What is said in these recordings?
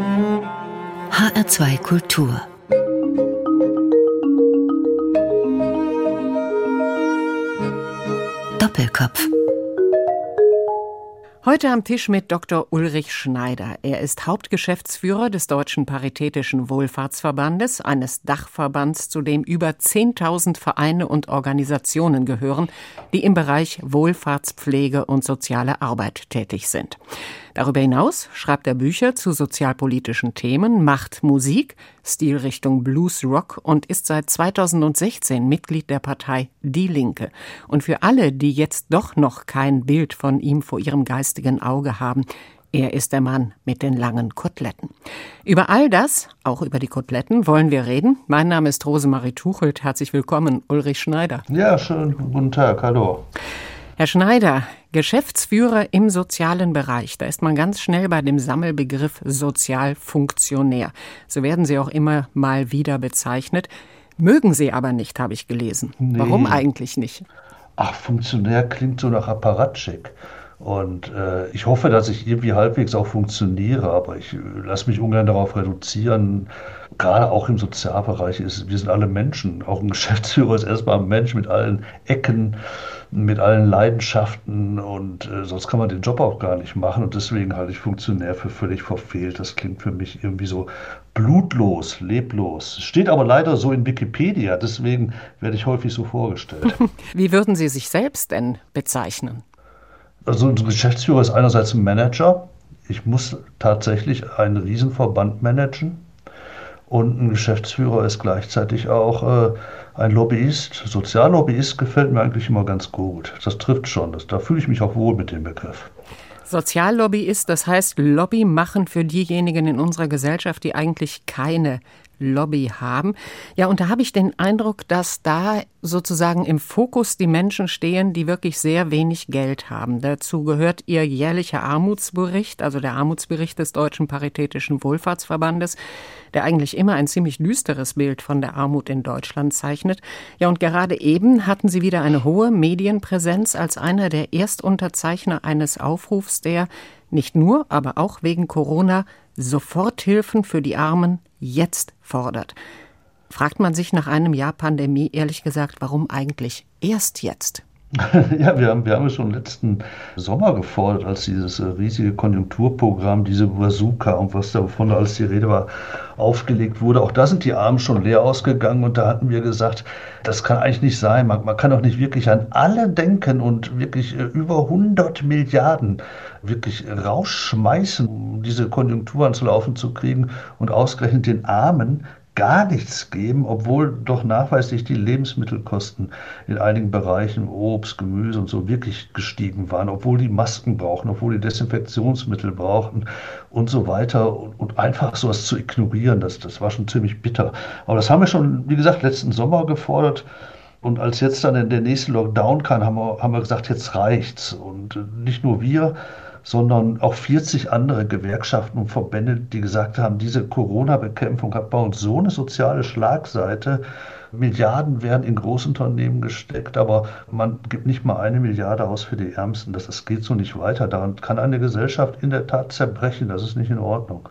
HR2 Kultur Doppelkopf Heute am Tisch mit Dr. Ulrich Schneider. Er ist Hauptgeschäftsführer des Deutschen Paritätischen Wohlfahrtsverbandes, eines Dachverbands, zu dem über 10.000 Vereine und Organisationen gehören, die im Bereich Wohlfahrtspflege und soziale Arbeit tätig sind. Darüber hinaus schreibt er Bücher zu sozialpolitischen Themen, macht Musik, Stilrichtung Blues Rock und ist seit 2016 Mitglied der Partei Die Linke. Und für alle, die jetzt doch noch kein Bild von ihm vor ihrem geistigen Auge haben, er ist der Mann mit den langen Koteletten. Über all das, auch über die Koteletten, wollen wir reden. Mein Name ist Rosemarie Tuchelt. Herzlich willkommen, Ulrich Schneider. Ja, schönen guten Tag. Hallo. Herr Schneider, Geschäftsführer im sozialen Bereich, da ist man ganz schnell bei dem Sammelbegriff Sozialfunktionär. So werden Sie auch immer mal wieder bezeichnet. Mögen Sie aber nicht, habe ich gelesen. Nee. Warum eigentlich nicht? Ach, Funktionär klingt so nach Apparatschik. Und äh, ich hoffe, dass ich irgendwie halbwegs auch funktioniere, aber ich äh, lasse mich ungern darauf reduzieren. Gerade auch im Sozialbereich ist, wir sind alle Menschen. Auch ein Geschäftsführer ist erstmal ein Mensch mit allen Ecken mit allen Leidenschaften und äh, sonst kann man den Job auch gar nicht machen und deswegen halte ich Funktionär für völlig verfehlt. Das klingt für mich irgendwie so blutlos, leblos. Steht aber leider so in Wikipedia, deswegen werde ich häufig so vorgestellt. Wie würden Sie sich selbst denn bezeichnen? Also ein Geschäftsführer ist einerseits ein Manager. Ich muss tatsächlich einen Riesenverband managen. Und ein Geschäftsführer ist gleichzeitig auch äh, ein Lobbyist, Soziallobbyist gefällt mir eigentlich immer ganz gut. Das trifft schon. Das, da fühle ich mich auch wohl mit dem Begriff. Soziallobbyist, das heißt Lobby machen für diejenigen in unserer Gesellschaft, die eigentlich keine Lobby haben. Ja, und da habe ich den Eindruck, dass da sozusagen im Fokus die Menschen stehen, die wirklich sehr wenig Geld haben. Dazu gehört ihr jährlicher Armutsbericht, also der Armutsbericht des Deutschen Paritätischen Wohlfahrtsverbandes, der eigentlich immer ein ziemlich düsteres Bild von der Armut in Deutschland zeichnet. Ja, und gerade eben hatten sie wieder eine hohe Medienpräsenz als einer der Erstunterzeichner eines Aufrufs, der nicht nur, aber auch wegen Corona Soforthilfen für die Armen jetzt fordert. Fragt man sich nach einem Jahr Pandemie ehrlich gesagt, warum eigentlich erst jetzt? Ja, wir haben, wir haben es schon letzten Sommer gefordert, als dieses äh, riesige Konjunkturprogramm, diese Bazooka und was davon als die Rede war, aufgelegt wurde. Auch da sind die Armen schon leer ausgegangen und da hatten wir gesagt, das kann eigentlich nicht sein. Man, man kann doch nicht wirklich an alle denken und wirklich äh, über 100 Milliarden wirklich rausschmeißen, um diese Konjunktur ans Laufen zu kriegen und ausgerechnet den Armen gar nichts geben, obwohl doch nachweislich die Lebensmittelkosten in einigen Bereichen, Obst, Gemüse und so wirklich gestiegen waren, obwohl die Masken brauchen, obwohl die Desinfektionsmittel brauchten und so weiter. Und, und einfach sowas zu ignorieren, das, das war schon ziemlich bitter. Aber das haben wir schon, wie gesagt, letzten Sommer gefordert. Und als jetzt dann der nächste Lockdown kam, haben wir, haben wir gesagt, jetzt reicht's. Und nicht nur wir, sondern auch 40 andere Gewerkschaften und Verbände, die gesagt haben, diese Corona-Bekämpfung hat bei uns so eine soziale Schlagseite. Milliarden werden in Großunternehmen gesteckt, aber man gibt nicht mal eine Milliarde aus für die Ärmsten. Das, das geht so nicht weiter. Daran kann eine Gesellschaft in der Tat zerbrechen. Das ist nicht in Ordnung.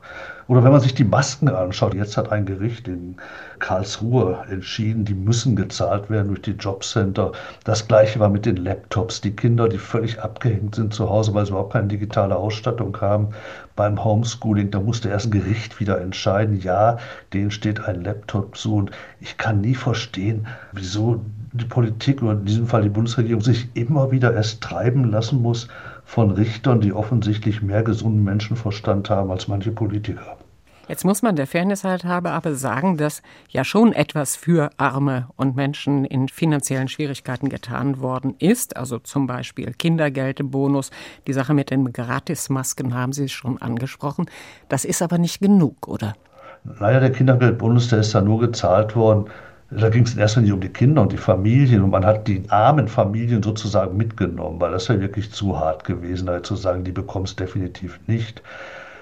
Oder wenn man sich die Masken anschaut, jetzt hat ein Gericht in Karlsruhe entschieden, die müssen gezahlt werden durch die Jobcenter. Das gleiche war mit den Laptops. Die Kinder, die völlig abgehängt sind zu Hause, weil sie überhaupt keine digitale Ausstattung haben. Beim Homeschooling, da musste erst ein Gericht wieder entscheiden, ja, denen steht ein Laptop zu. Und ich kann nie verstehen, wieso die Politik oder in diesem Fall die Bundesregierung sich immer wieder erst treiben lassen muss von Richtern, die offensichtlich mehr gesunden Menschenverstand haben als manche Politiker. Jetzt muss man der Fairness halt habe aber sagen, dass ja schon etwas für Arme und Menschen in finanziellen Schwierigkeiten getan worden ist. Also zum Beispiel Kindergeldbonus. Die Sache mit den Gratismasken haben Sie schon angesprochen. Das ist aber nicht genug, oder? Naja, der Kindergeldbonus, der ist da nur gezahlt worden, da ging es in erster Linie um die Kinder und die Familien und man hat die armen Familien sozusagen mitgenommen, weil das wäre wirklich zu hart gewesen, da zu sagen, die bekommst definitiv nicht.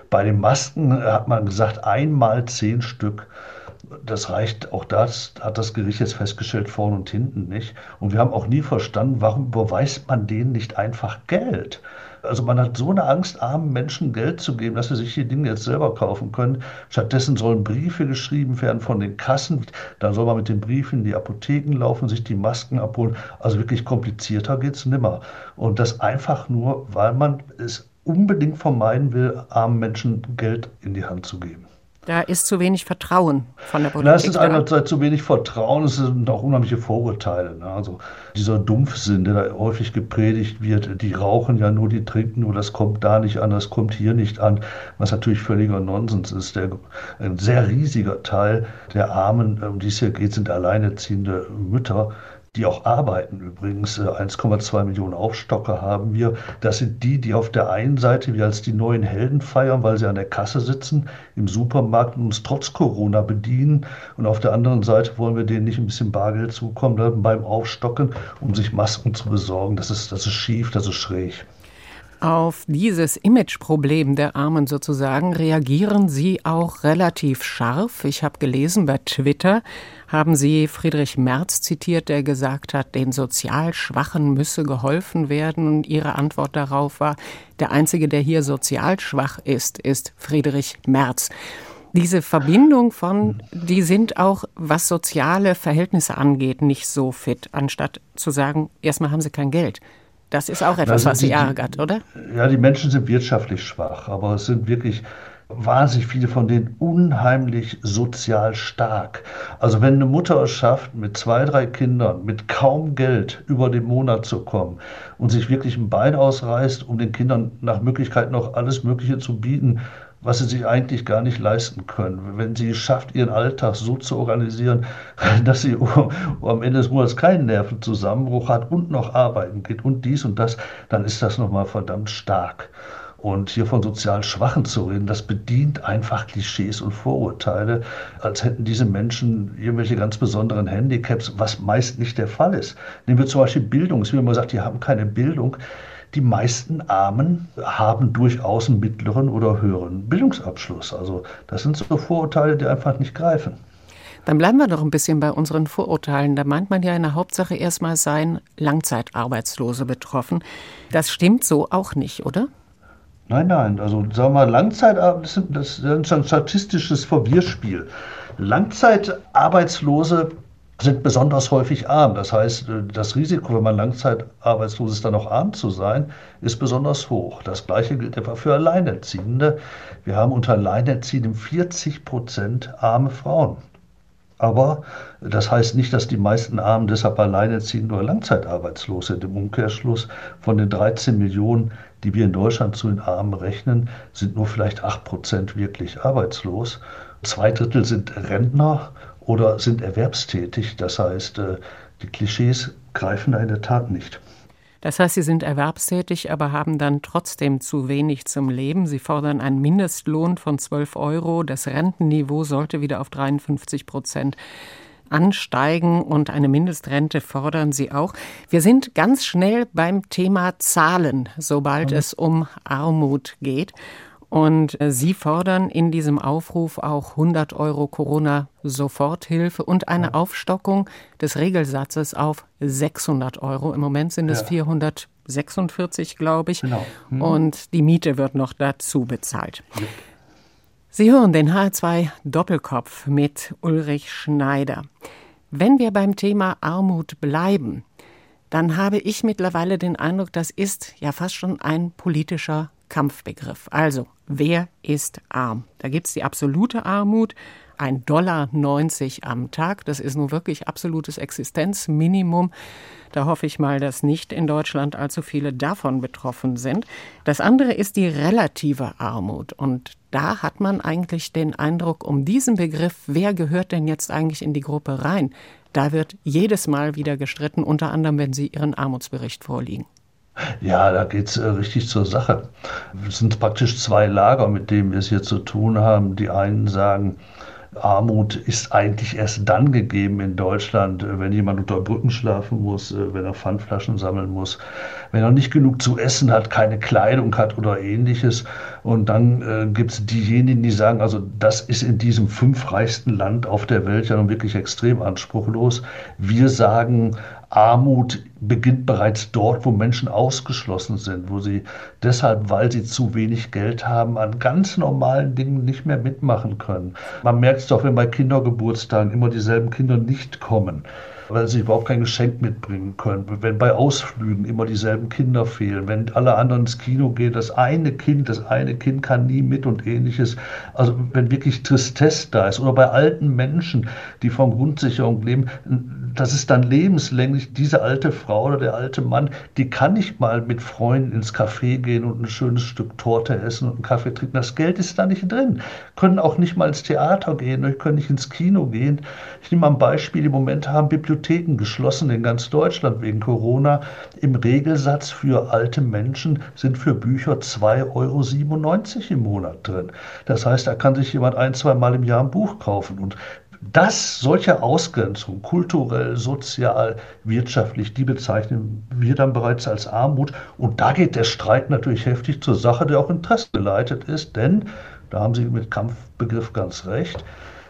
Bei den Masken hat man gesagt, einmal zehn Stück. Das reicht, auch das hat das Gericht jetzt festgestellt, vorne und hinten nicht. Und wir haben auch nie verstanden, warum überweist man denen nicht einfach Geld? Also man hat so eine Angst, armen Menschen Geld zu geben, dass sie sich die Dinge jetzt selber kaufen können. Stattdessen sollen Briefe geschrieben werden von den Kassen. Dann soll man mit den Briefen in die Apotheken laufen, sich die Masken abholen. Also wirklich komplizierter geht es nimmer. Und das einfach nur, weil man es unbedingt vermeiden will, armen Menschen Geld in die Hand zu geben. Da ist zu wenig Vertrauen von der Politik. Es ist einerseits zu wenig Vertrauen, es sind auch unheimliche Vorurteile. Ne? Also dieser Dumpfsinn, der da häufig gepredigt wird, die rauchen ja nur, die trinken nur, das kommt da nicht an, das kommt hier nicht an, was natürlich völliger Nonsens ist. Der, ein sehr riesiger Teil der Armen, um die es hier geht, sind alleinerziehende Mütter die auch arbeiten übrigens. 1,2 äh, Millionen Aufstocker haben wir. Das sind die, die auf der einen Seite wir als die neuen Helden feiern, weil sie an der Kasse sitzen im Supermarkt und uns trotz Corona bedienen. Und auf der anderen Seite wollen wir denen nicht ein bisschen Bargeld zukommen beim Aufstocken, um sich Masken zu besorgen. Das ist, das ist schief, das ist schräg. Auf dieses Imageproblem der Armen sozusagen reagieren Sie auch relativ scharf. Ich habe gelesen bei Twitter, haben Sie Friedrich Merz zitiert, der gesagt hat, den sozial Schwachen müsse geholfen werden. Und Ihre Antwort darauf war, der Einzige, der hier sozial schwach ist, ist Friedrich Merz. Diese Verbindung von, die sind auch, was soziale Verhältnisse angeht, nicht so fit, anstatt zu sagen, erstmal haben sie kein Geld. Das ist auch etwas, was Sie ärgert, oder? Ja, die Menschen sind wirtschaftlich schwach, aber es sind wirklich wahnsinnig viele von denen unheimlich sozial stark. Also wenn eine Mutter es schafft, mit zwei, drei Kindern, mit kaum Geld über den Monat zu kommen und sich wirklich ein Bein ausreißt, um den Kindern nach Möglichkeit noch alles Mögliche zu bieten, was sie sich eigentlich gar nicht leisten können. Wenn sie es schafft, ihren Alltag so zu organisieren, dass sie am Ende des Monats keinen Nervenzusammenbruch hat und noch arbeiten geht und dies und das, dann ist das nochmal verdammt stark. Und hier von sozial Schwachen zu reden, das bedient einfach Klischees und Vorurteile, als hätten diese Menschen irgendwelche ganz besonderen Handicaps, was meist nicht der Fall ist. Nehmen wir zum Beispiel Bildung. Es wird immer gesagt, die haben keine Bildung die meisten Armen haben durchaus einen mittleren oder höheren Bildungsabschluss. Also das sind so Vorurteile, die einfach nicht greifen. Dann bleiben wir doch ein bisschen bei unseren Vorurteilen. Da meint man ja in der Hauptsache erstmal seien Langzeitarbeitslose betroffen. Das stimmt so auch nicht, oder? Nein, nein. Also sagen wir Langzeitarbeitslose, das ist ein statistisches Verwirrspiel. Langzeitarbeitslose sind besonders häufig arm. Das heißt, äh, das Risiko, wenn man langzeitarbeitslos ist, dann noch arm zu sein, ist besonders hoch. Das Gleiche gilt etwa für Alleinerziehende. Wir haben unter Alleinerziehenden 40 Prozent arme Frauen. Aber das heißt nicht, dass die meisten Armen deshalb alleinerziehend oder langzeitarbeitslos sind. Im Umkehrschluss von den 13 Millionen, die wir in Deutschland zu den Armen rechnen, sind nur vielleicht 8 Prozent wirklich arbeitslos. Zwei Drittel sind Rentner oder sind erwerbstätig. Das heißt, äh, die Klischees greifen da in der Tat nicht. Das heißt, Sie sind erwerbstätig, aber haben dann trotzdem zu wenig zum Leben. Sie fordern einen Mindestlohn von 12 Euro. Das Rentenniveau sollte wieder auf 53 Prozent ansteigen und eine Mindestrente fordern Sie auch. Wir sind ganz schnell beim Thema Zahlen, sobald mhm. es um Armut geht. Und äh, Sie fordern in diesem Aufruf auch 100 Euro Corona-Soforthilfe und eine Aufstockung des Regelsatzes auf 600 Euro. Im Moment sind es ja. 446, glaube ich. Genau. Hm. Und die Miete wird noch dazu bezahlt. Ja. Sie hören den H2 Doppelkopf mit Ulrich Schneider. Wenn wir beim Thema Armut bleiben, dann habe ich mittlerweile den Eindruck, das ist ja fast schon ein politischer Kampfbegriff. Also, wer ist arm? Da gibt es die absolute Armut, ein Dollar 90 am Tag. Das ist nun wirklich absolutes Existenzminimum. Da hoffe ich mal, dass nicht in Deutschland allzu viele davon betroffen sind. Das andere ist die relative Armut. Und da hat man eigentlich den Eindruck, um diesen Begriff, wer gehört denn jetzt eigentlich in die Gruppe rein? Da wird jedes Mal wieder gestritten, unter anderem, wenn Sie Ihren Armutsbericht vorliegen. Ja, da geht es äh, richtig zur Sache. Es sind praktisch zwei Lager, mit denen wir es hier zu tun haben. Die einen sagen, Armut ist eigentlich erst dann gegeben in Deutschland, äh, wenn jemand unter Brücken schlafen muss, äh, wenn er Pfandflaschen sammeln muss, wenn er nicht genug zu essen hat, keine Kleidung hat oder ähnliches. Und dann äh, gibt es diejenigen, die sagen, also das ist in diesem fünfreichsten Land auf der Welt ja nun wirklich extrem anspruchlos. Wir sagen, Armut beginnt bereits dort, wo Menschen ausgeschlossen sind, wo sie deshalb, weil sie zu wenig Geld haben, an ganz normalen Dingen nicht mehr mitmachen können. Man merkt es doch, wenn bei Kindergeburtstagen immer dieselben Kinder nicht kommen weil sie überhaupt kein Geschenk mitbringen können. Wenn bei Ausflügen immer dieselben Kinder fehlen, wenn alle anderen ins Kino gehen, das eine Kind, das eine Kind kann nie mit und ähnliches. Also wenn wirklich Tristesse da ist oder bei alten Menschen, die von Grundsicherung leben, das ist dann lebenslänglich, diese alte Frau oder der alte Mann, die kann nicht mal mit Freunden ins Café gehen und ein schönes Stück Torte essen und einen Kaffee trinken. Das Geld ist da nicht drin. Können auch nicht mal ins Theater gehen, können nicht ins Kino gehen. Ich nehme mal ein Beispiel, im Moment haben Bibliotheken geschlossen in ganz Deutschland wegen Corona. Im Regelsatz für alte Menschen sind für Bücher 2,97 Euro im Monat drin. Das heißt, da kann sich jemand ein, zwei Mal im Jahr ein Buch kaufen. Und das, solche Ausgrenzung, kulturell, sozial, wirtschaftlich, die bezeichnen wir dann bereits als Armut. Und da geht der Streit natürlich heftig zur Sache, der auch interessengeleitet ist, denn, da haben Sie mit Kampfbegriff ganz recht,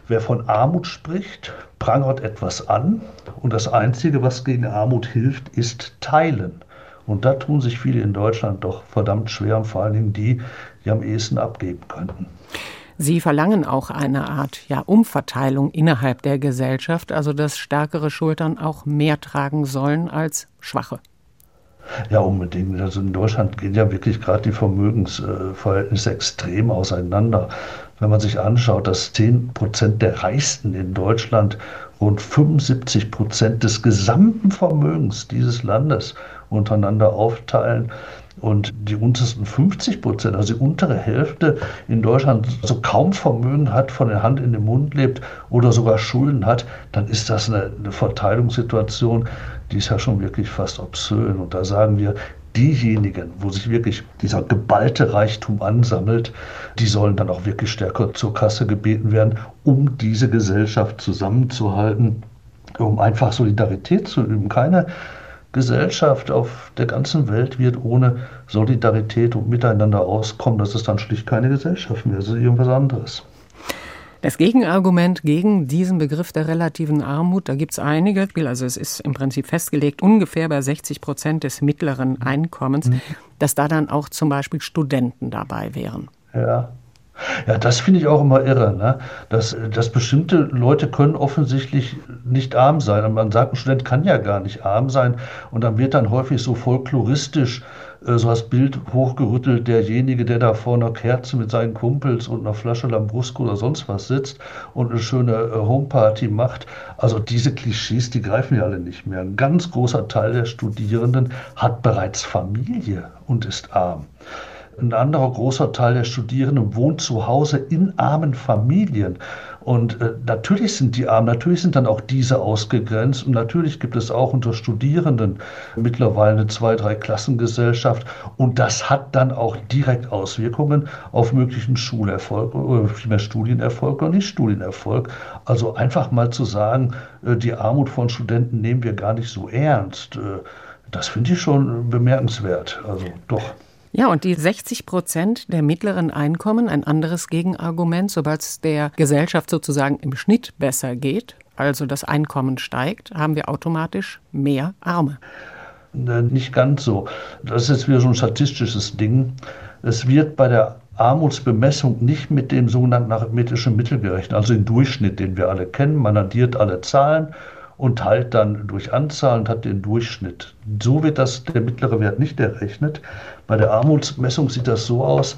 wer von Armut spricht, prangert etwas an und das Einzige, was gegen Armut hilft, ist Teilen. Und da tun sich viele in Deutschland doch verdammt schwer, und vor allen Dingen die, die am ehesten abgeben könnten. Sie verlangen auch eine Art ja, Umverteilung innerhalb der Gesellschaft, also dass stärkere Schultern auch mehr tragen sollen als schwache. Ja, unbedingt. Also in Deutschland gehen ja wirklich gerade die Vermögensverhältnisse extrem auseinander. Wenn man sich anschaut, dass 10 Prozent der Reichsten in Deutschland rund 75 Prozent des gesamten Vermögens dieses Landes untereinander aufteilen, und die untersten 50 Prozent, also die untere Hälfte in Deutschland, so kaum Vermögen hat, von der Hand in den Mund lebt oder sogar Schulden hat, dann ist das eine, eine Verteilungssituation, die ist ja schon wirklich fast obszön. Und da sagen wir, diejenigen, wo sich wirklich dieser geballte Reichtum ansammelt, die sollen dann auch wirklich stärker zur Kasse gebeten werden, um diese Gesellschaft zusammenzuhalten, um einfach Solidarität zu üben. Keine Gesellschaft auf der ganzen Welt wird ohne Solidarität und Miteinander auskommen. Das ist dann schlicht keine Gesellschaft mehr, das ist irgendwas anderes. Das Gegenargument gegen diesen Begriff der relativen Armut, da gibt es einige. Also es ist im Prinzip festgelegt, ungefähr bei 60 Prozent des mittleren Einkommens, mhm. dass da dann auch zum Beispiel Studenten dabei wären. Ja, ja, das finde ich auch immer irre, ne? dass, dass bestimmte Leute können offensichtlich nicht arm sein. Und man sagt, ein Student kann ja gar nicht arm sein. Und dann wird dann häufig so folkloristisch so das Bild hochgerüttelt, derjenige, der da vor einer Kerze mit seinen Kumpels und einer Flasche Lambrusco oder sonst was sitzt und eine schöne äh, Homeparty macht. Also diese Klischees, die greifen ja alle nicht mehr. Ein ganz großer Teil der Studierenden hat bereits Familie und ist arm. Ein anderer großer Teil der Studierenden wohnt zu Hause in armen Familien. Und äh, natürlich sind die arm, natürlich sind dann auch diese ausgegrenzt. Und natürlich gibt es auch unter Studierenden mittlerweile eine Zwei-, Drei-Klassengesellschaft. Und das hat dann auch direkt Auswirkungen auf möglichen Schulerfolg oder vielmehr Studienerfolg oder nicht Studienerfolg. Also einfach mal zu sagen, äh, die Armut von Studenten nehmen wir gar nicht so ernst. Äh, das finde ich schon bemerkenswert. Also doch. Ja, und die 60 Prozent der mittleren Einkommen, ein anderes Gegenargument, sobald es der Gesellschaft sozusagen im Schnitt besser geht, also das Einkommen steigt, haben wir automatisch mehr Arme. Nicht ganz so. Das ist jetzt wieder so ein statistisches Ding. Es wird bei der Armutsbemessung nicht mit dem sogenannten arithmetischen Mittel gerechnet, also den Durchschnitt, den wir alle kennen. Man addiert alle Zahlen und teilt dann durch Anzahl und hat den Durchschnitt. So wird das der mittlere Wert nicht errechnet. Bei der Armutsmessung sieht das so aus,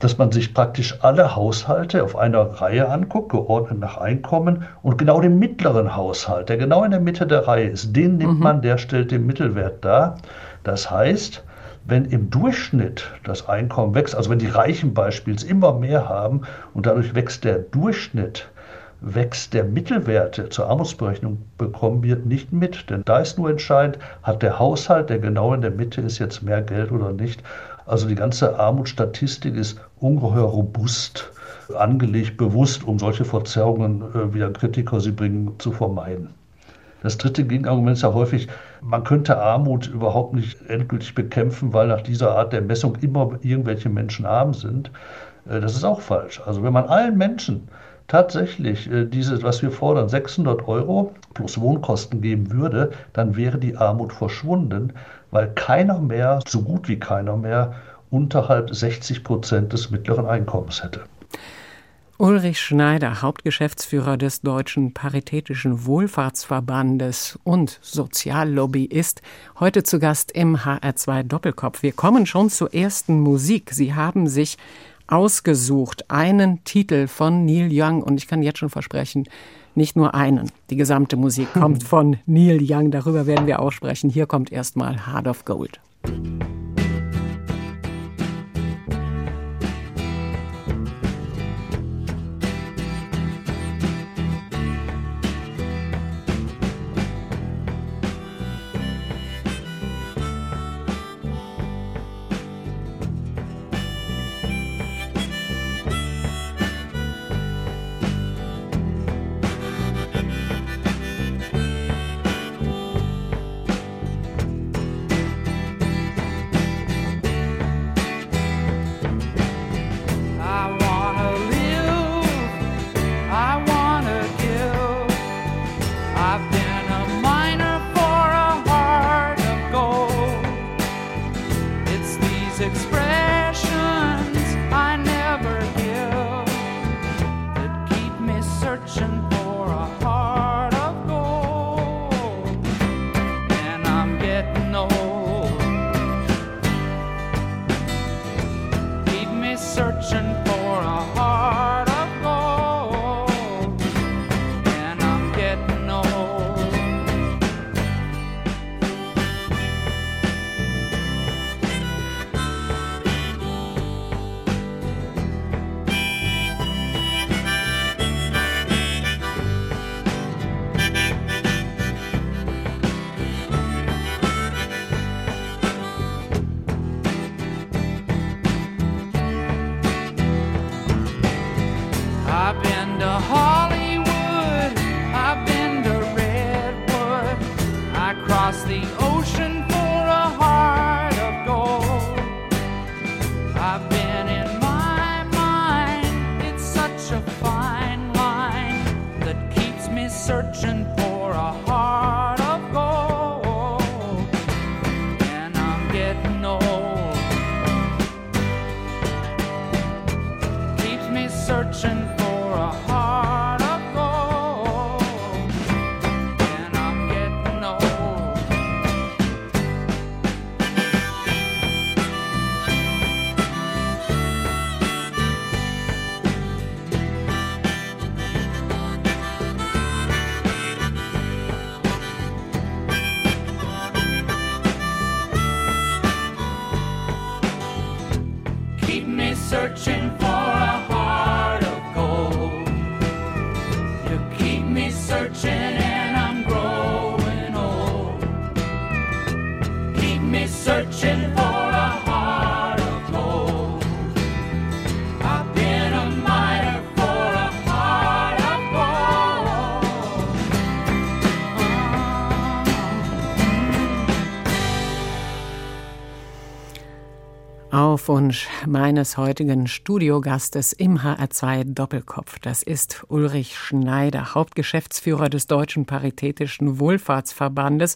dass man sich praktisch alle Haushalte auf einer Reihe anguckt, geordnet nach Einkommen und genau den mittleren Haushalt, der genau in der Mitte der Reihe ist, den nimmt mhm. man, der stellt den Mittelwert dar. Das heißt, wenn im Durchschnitt das Einkommen wächst, also wenn die Reichen beispielsweise immer mehr haben und dadurch wächst der Durchschnitt, wächst der Mittelwert, der zur Armutsberechnung bekommen wird, nicht mit. Denn da ist nur entscheidend, hat der Haushalt, der genau in der Mitte ist, jetzt mehr Geld oder nicht. Also die ganze Armutsstatistik ist ungeheuer robust angelegt, bewusst, um solche Verzerrungen, äh, wie ein Kritiker sie bringen, zu vermeiden. Das dritte Gegenargument ist ja häufig, man könnte Armut überhaupt nicht endgültig bekämpfen, weil nach dieser Art der Messung immer irgendwelche Menschen arm sind. Äh, das ist auch falsch. Also wenn man allen Menschen tatsächlich äh, diese, was wir fordern, 600 Euro plus Wohnkosten geben würde, dann wäre die Armut verschwunden, weil keiner mehr, so gut wie keiner mehr, unterhalb 60 Prozent des mittleren Einkommens hätte. Ulrich Schneider, Hauptgeschäftsführer des Deutschen Paritätischen Wohlfahrtsverbandes und Soziallobbyist, heute zu Gast im HR2 Doppelkopf. Wir kommen schon zur ersten Musik. Sie haben sich ausgesucht einen Titel von Neil Young und ich kann jetzt schon versprechen, nicht nur einen. Die gesamte Musik kommt von Neil Young, darüber werden wir auch sprechen. Hier kommt erstmal Heart of Gold. searching searching for. Wunsch meines heutigen Studiogastes im HR2 Doppelkopf. Das ist Ulrich Schneider, Hauptgeschäftsführer des Deutschen Paritätischen Wohlfahrtsverbandes.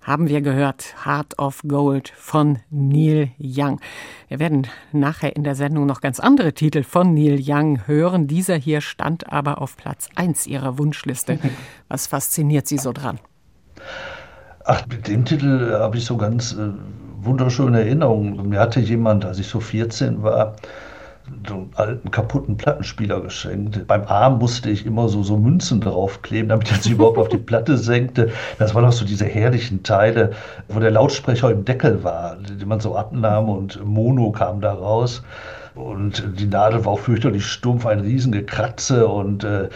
Haben wir gehört, Heart of Gold von Neil Young. Wir werden nachher in der Sendung noch ganz andere Titel von Neil Young hören. Dieser hier stand aber auf Platz 1 Ihrer Wunschliste. Was fasziniert Sie so dran? Ach, mit dem Titel habe ich so ganz äh, wunderschöne Erinnerungen. Mir hatte jemand, als ich so 14 war, so einen alten kaputten Plattenspieler geschenkt. Beim Arm musste ich immer so, so Münzen draufkleben, damit er sich überhaupt auf die Platte senkte. Das waren auch so diese herrlichen Teile, wo der Lautsprecher im Deckel war, den man so abnahm und Mono kam da raus. Und die Nadel war auch fürchterlich stumpf, ein Riesengekratze und äh,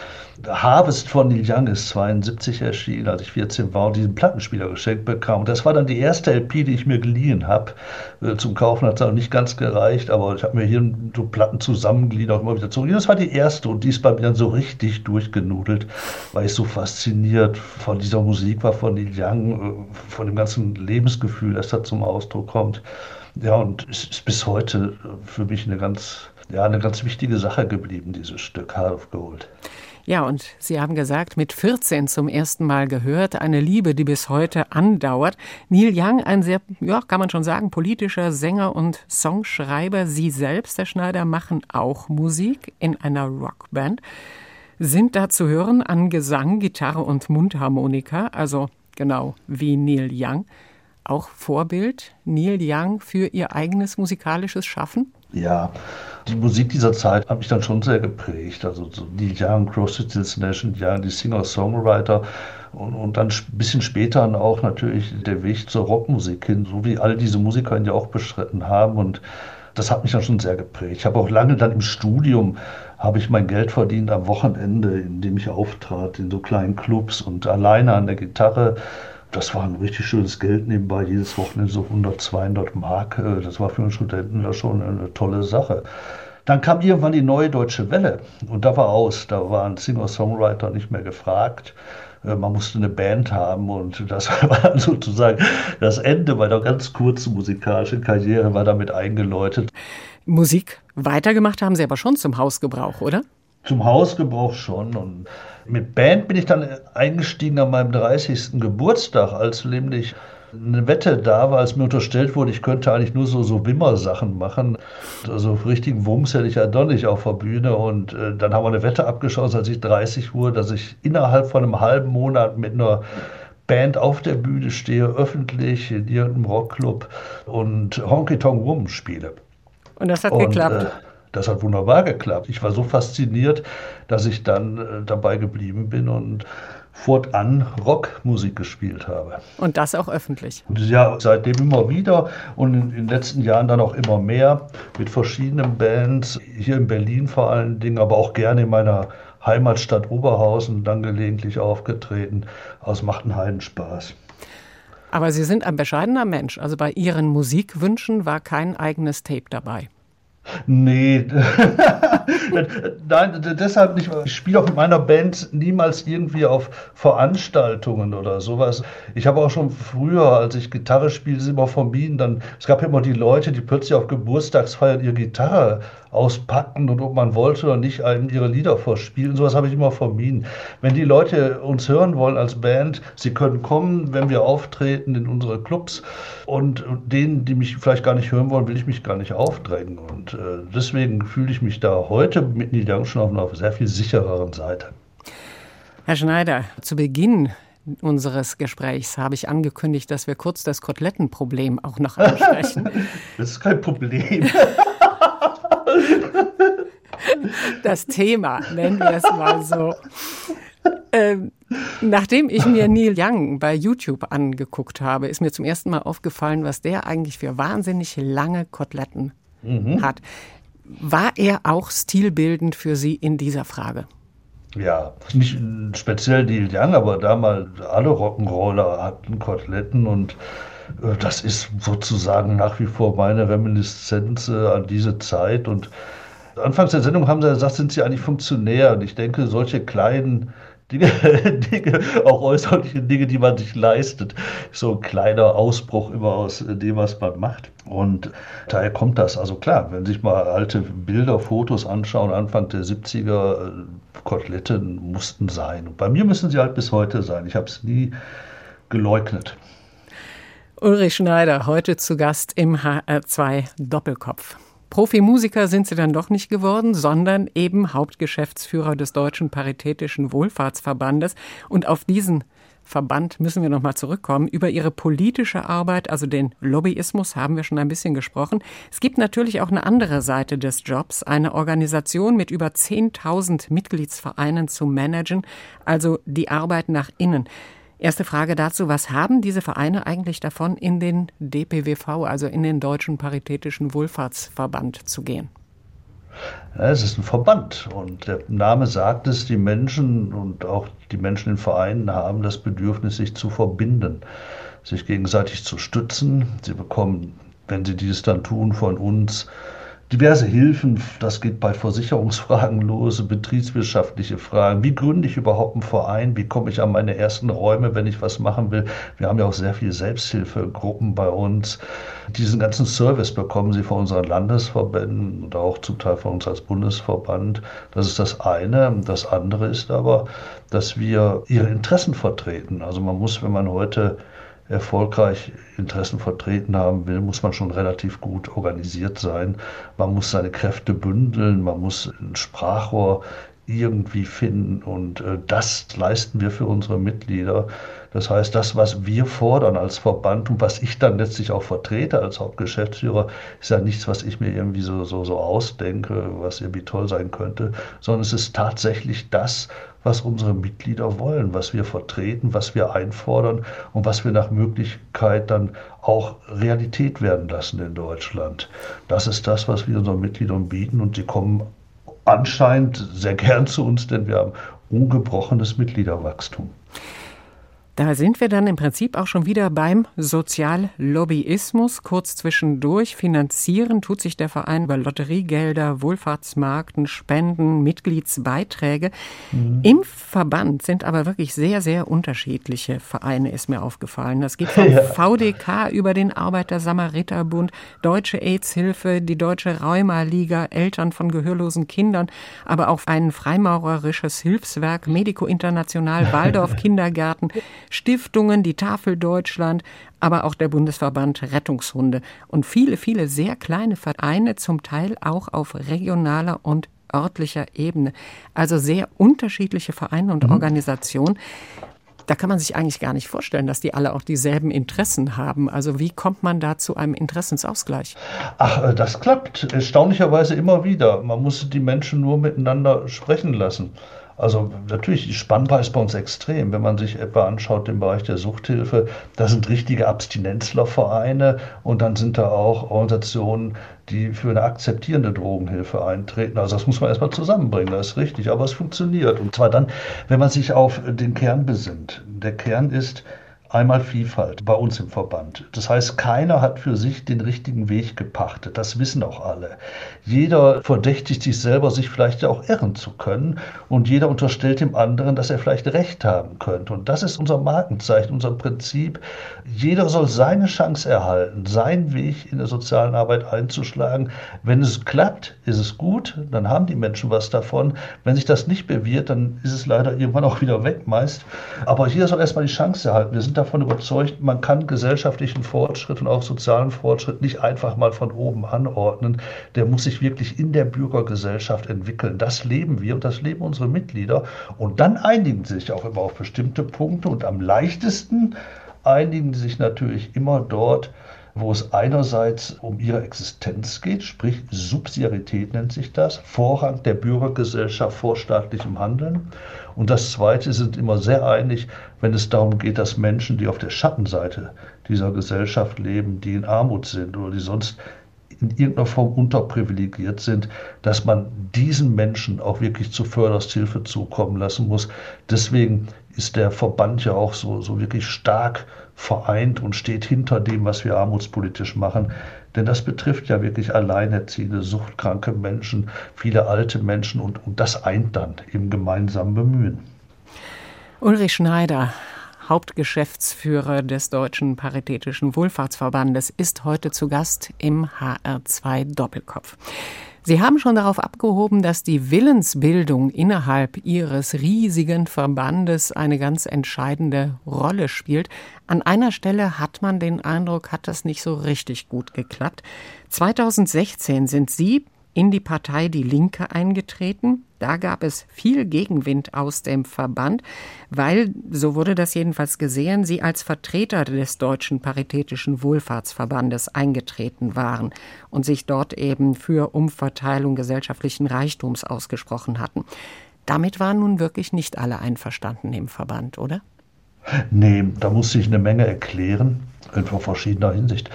Harvest von Neil Young ist 72 erschienen, als ich 14 war und diesen Plattenspieler geschenkt bekam. Und das war dann die erste LP, die ich mir geliehen habe. Äh, zum Kaufen hat es auch nicht ganz gereicht, aber ich habe mir hier so Platten zusammengliedert, auch immer wieder zurück. Das war die erste und die ist bei mir dann so richtig durchgenudelt, weil ich so fasziniert von dieser Musik war, von Neil Young, äh, von dem ganzen Lebensgefühl, das da zum Ausdruck kommt. Ja, und es ist bis heute für mich eine ganz ja eine ganz wichtige Sache geblieben, dieses Stück Heart of Gold. Ja, und Sie haben gesagt, mit 14 zum ersten Mal gehört, eine Liebe, die bis heute andauert. Neil Young, ein sehr, ja, kann man schon sagen, politischer Sänger und Songschreiber. Sie selbst, Herr Schneider, machen auch Musik in einer Rockband. Sind da zu hören an Gesang, Gitarre und Mundharmonika, also genau wie Neil Young. Auch Vorbild Neil Young für Ihr eigenes musikalisches Schaffen? Ja, die Musik dieser Zeit hat mich dann schon sehr geprägt. Also so die Young, Crosby, Nation Young, die Singer-Songwriter und, und dann ein bisschen später auch natürlich der Weg zur Rockmusik hin, so wie all diese Musiker ihn ja auch beschritten haben. Und das hat mich dann schon sehr geprägt. Ich habe auch lange dann im Studium habe ich mein Geld verdient am Wochenende, indem ich auftrat in so kleinen Clubs und alleine an der Gitarre das war ein richtig schönes Geld nebenbei, jedes Wochenende so 100, 200 Mark. Äh, das war für einen Studenten da schon eine tolle Sache. Dann kam irgendwann die neue deutsche Welle und da war aus. Da waren Singer-Songwriter nicht mehr gefragt. Äh, man musste eine Band haben und das war sozusagen das Ende meiner ganz kurzen musikalischen Karriere, war damit eingeläutet. Musik weitergemacht haben Sie aber schon zum Hausgebrauch, oder? Zum Hausgebrauch schon. Und mit Band bin ich dann eingestiegen an meinem 30. Geburtstag, als nämlich eine Wette da war, als mir unterstellt wurde, ich könnte eigentlich nur so, so Wimmer-Sachen machen. Also richtigen Wumms hätte ich ja doch nicht auf der Bühne. Und äh, dann haben wir eine Wette abgeschlossen, als ich 30 wurde, dass ich innerhalb von einem halben Monat mit einer Band auf der Bühne stehe, öffentlich in irgendeinem Rockclub und Honky Tonk Wum spiele. Und das hat und, geklappt. Äh, das hat wunderbar geklappt. Ich war so fasziniert, dass ich dann äh, dabei geblieben bin und fortan Rockmusik gespielt habe. Und das auch öffentlich? Ja, seitdem immer wieder und in den letzten Jahren dann auch immer mehr mit verschiedenen Bands, hier in Berlin vor allen Dingen, aber auch gerne in meiner Heimatstadt Oberhausen dann gelegentlich aufgetreten. Aus macht einen Heidenspaß. Aber Sie sind ein bescheidener Mensch. Also bei Ihren Musikwünschen war kein eigenes Tape dabei. Nee, nein, deshalb nicht. Ich spiele auch mit meiner Band niemals irgendwie auf Veranstaltungen oder sowas. Ich habe auch schon früher, als ich Gitarre spiele, immer vermieden. Dann, es gab immer die Leute, die plötzlich auf Geburtstagsfeiern ihre Gitarre auspacken und ob man wollte oder nicht, einem ihre Lieder vorspielen. Sowas habe ich immer vermieden. Wenn die Leute uns hören wollen als Band, sie können kommen, wenn wir auftreten in unsere Clubs. Und denen, die mich vielleicht gar nicht hören wollen, will ich mich gar nicht aufdrängen. Und äh, deswegen fühle ich mich da heute mit Neil Young schon auf einer sehr viel sichereren Seite. Herr Schneider, zu Beginn unseres Gesprächs habe ich angekündigt, dass wir kurz das Kotelettenproblem auch noch ansprechen. das ist kein Problem. das Thema, nennen wir es mal so. Ähm, nachdem ich mir Neil Young bei YouTube angeguckt habe, ist mir zum ersten Mal aufgefallen, was der eigentlich für wahnsinnig lange Koteletten mhm. hat. War er auch stilbildend für Sie in dieser Frage? Ja, nicht speziell Neil Young, aber damals alle Rock'n'Roller hatten Koteletten und das ist sozusagen nach wie vor meine Reminiszenz äh, an diese Zeit und Anfangs der Sendung haben sie gesagt, sind sie eigentlich Funktionär. Und ich denke, solche kleinen Dinge, Dinge, auch äußerliche Dinge, die man sich leistet. So ein kleiner Ausbruch immer aus dem, was man macht. Und daher kommt das. Also klar, wenn sich mal alte Bilder, Fotos anschauen, Anfang der 70er, Koteletten mussten sein. Und bei mir müssen sie halt bis heute sein. Ich habe es nie geleugnet. Ulrich Schneider, heute zu Gast im HR2 Doppelkopf. Profimusiker sind sie dann doch nicht geworden, sondern eben Hauptgeschäftsführer des Deutschen Paritätischen Wohlfahrtsverbandes. Und auf diesen Verband müssen wir nochmal zurückkommen. Über ihre politische Arbeit, also den Lobbyismus, haben wir schon ein bisschen gesprochen. Es gibt natürlich auch eine andere Seite des Jobs, eine Organisation mit über 10.000 Mitgliedsvereinen zu managen, also die Arbeit nach innen. Erste Frage dazu, was haben diese Vereine eigentlich davon, in den DPWV, also in den Deutschen Paritätischen Wohlfahrtsverband zu gehen? Es ist ein Verband und der Name sagt es, die Menschen und auch die Menschen in Vereinen haben das Bedürfnis, sich zu verbinden, sich gegenseitig zu stützen. Sie bekommen, wenn sie dies dann tun, von uns diverse Hilfen, das geht bei Versicherungsfragen los, betriebswirtschaftliche Fragen. Wie gründe ich überhaupt einen Verein? Wie komme ich an meine ersten Räume, wenn ich was machen will? Wir haben ja auch sehr viele Selbsthilfegruppen bei uns. Diesen ganzen Service bekommen sie von unseren Landesverbänden und auch zum Teil von uns als Bundesverband. Das ist das eine. Das andere ist aber, dass wir ihre Interessen vertreten. Also man muss, wenn man heute erfolgreich Interessen vertreten haben will, muss man schon relativ gut organisiert sein. Man muss seine Kräfte bündeln, man muss ein Sprachrohr irgendwie finden und äh, das leisten wir für unsere Mitglieder. Das heißt, das, was wir fordern als Verband und was ich dann letztlich auch vertrete als Hauptgeschäftsführer, ist ja nichts, was ich mir irgendwie so, so, so ausdenke, was irgendwie toll sein könnte, sondern es ist tatsächlich das, was unsere Mitglieder wollen, was wir vertreten, was wir einfordern und was wir nach Möglichkeit dann auch Realität werden lassen in Deutschland. Das ist das, was wir unseren Mitgliedern bieten und sie kommen anscheinend sehr gern zu uns, denn wir haben ungebrochenes Mitgliederwachstum. Da sind wir dann im Prinzip auch schon wieder beim Soziallobbyismus. Kurz zwischendurch finanzieren tut sich der Verein über Lotteriegelder, Wohlfahrtsmarkten, Spenden, Mitgliedsbeiträge. Mhm. Im Verband sind aber wirklich sehr, sehr unterschiedliche Vereine, ist mir aufgefallen. Das geht vom ja. VDK über den Arbeiter-Samariter-Bund, Deutsche AIDS-Hilfe, die Deutsche Rheuma-Liga, Eltern von gehörlosen Kindern, aber auch ein freimaurerisches Hilfswerk, Medico International, Waldorf Kindergärten, Stiftungen, die Tafel Deutschland, aber auch der Bundesverband Rettungshunde und viele, viele sehr kleine Vereine, zum Teil auch auf regionaler und örtlicher Ebene. Also sehr unterschiedliche Vereine und mhm. Organisationen. Da kann man sich eigentlich gar nicht vorstellen, dass die alle auch dieselben Interessen haben. Also wie kommt man da zu einem Interessensausgleich? Ach, äh, das klappt erstaunlicherweise immer wieder. Man muss die Menschen nur miteinander sprechen lassen. Also natürlich, die Spannbreite ist bei uns extrem. Wenn man sich etwa anschaut den Bereich der Suchthilfe, da sind richtige Abstinenzlervereine und dann sind da auch Organisationen, die für eine akzeptierende Drogenhilfe eintreten. Also das muss man erstmal zusammenbringen, das ist richtig, aber es funktioniert. Und zwar dann, wenn man sich auf den Kern besinnt. Der Kern ist, Einmal Vielfalt bei uns im Verband. Das heißt, keiner hat für sich den richtigen Weg gepachtet. Das wissen auch alle. Jeder verdächtigt sich selber, sich vielleicht ja auch irren zu können. Und jeder unterstellt dem anderen, dass er vielleicht Recht haben könnte. Und das ist unser Markenzeichen, unser Prinzip. Jeder soll seine Chance erhalten, seinen Weg in der sozialen Arbeit einzuschlagen. Wenn es klappt, ist es gut. Dann haben die Menschen was davon. Wenn sich das nicht bewährt, dann ist es leider irgendwann auch wieder weg meist. Aber jeder soll erstmal die Chance erhalten. Wir sind davon überzeugt, man kann gesellschaftlichen Fortschritt und auch sozialen Fortschritt nicht einfach mal von oben anordnen. Der muss sich wirklich in der Bürgergesellschaft entwickeln. Das leben wir und das leben unsere Mitglieder. Und dann einigen sie sich auch immer auf bestimmte Punkte. Und am leichtesten einigen sie sich natürlich immer dort, wo es einerseits um ihre Existenz geht, sprich Subsidiarität nennt sich das, Vorrang der Bürgergesellschaft vor staatlichem Handeln. Und das Zweite sind immer sehr einig, wenn es darum geht, dass Menschen, die auf der Schattenseite dieser Gesellschaft leben, die in Armut sind oder die sonst in irgendeiner Form unterprivilegiert sind, dass man diesen Menschen auch wirklich zu förderst Hilfe zukommen lassen muss. Deswegen ist der Verband ja auch so, so wirklich stark vereint und steht hinter dem, was wir armutspolitisch machen. Denn das betrifft ja wirklich alleinerziehende, suchtkranke Menschen, viele alte Menschen und, und das eint dann im gemeinsamen Bemühen. Ulrich Schneider, Hauptgeschäftsführer des Deutschen Paritätischen Wohlfahrtsverbandes, ist heute zu Gast im HR2 Doppelkopf. Sie haben schon darauf abgehoben, dass die Willensbildung innerhalb Ihres riesigen Verbandes eine ganz entscheidende Rolle spielt. An einer Stelle hat man den Eindruck, hat das nicht so richtig gut geklappt. 2016 sind Sie in die Partei Die Linke eingetreten. Da gab es viel Gegenwind aus dem Verband, weil, so wurde das jedenfalls gesehen, sie als Vertreter des Deutschen Paritätischen Wohlfahrtsverbandes eingetreten waren und sich dort eben für Umverteilung gesellschaftlichen Reichtums ausgesprochen hatten. Damit waren nun wirklich nicht alle einverstanden im Verband, oder? Nee, da musste ich eine Menge erklären, in verschiedener Hinsicht.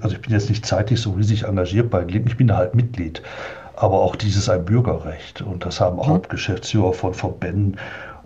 Also ich bin jetzt nicht zeitlich so riesig engagiert bei den Linken, ich bin halt Mitglied. Aber auch dieses ein Bürgerrecht und das haben auch mhm. Hauptgeschäftsführer von Verbänden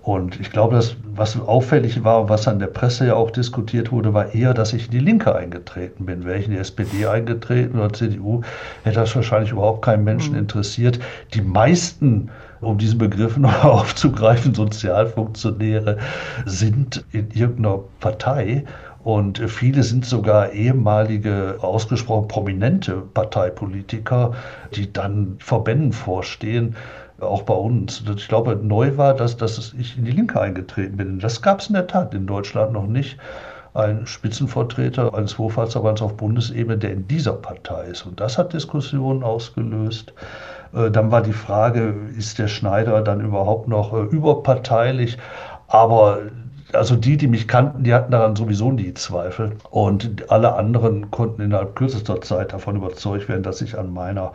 Und ich glaube, dass, was auffällig war, was an der Presse ja auch diskutiert wurde, war eher, dass ich in die Linke eingetreten bin. Wäre ich in die SPD eingetreten oder CDU, hätte das wahrscheinlich überhaupt keinen Menschen mhm. interessiert. Die meisten, um diesen Begriff noch aufzugreifen, Sozialfunktionäre sind in irgendeiner Partei. Und viele sind sogar ehemalige, ausgesprochen prominente Parteipolitiker, die dann Verbänden vorstehen auch bei uns. Ich glaube, neu war, dass, dass ich in die Linke eingetreten bin. Das gab es in der Tat in Deutschland noch nicht. Ein Spitzenvertreter eines Wohlfahrtsverbands auf Bundesebene, der in dieser Partei ist. Und das hat Diskussionen ausgelöst. Äh, dann war die Frage, ist der Schneider dann überhaupt noch äh, überparteilich? Aber also die, die mich kannten, die hatten daran sowieso nie Zweifel. Und alle anderen konnten innerhalb kürzester Zeit davon überzeugt werden, dass ich an meiner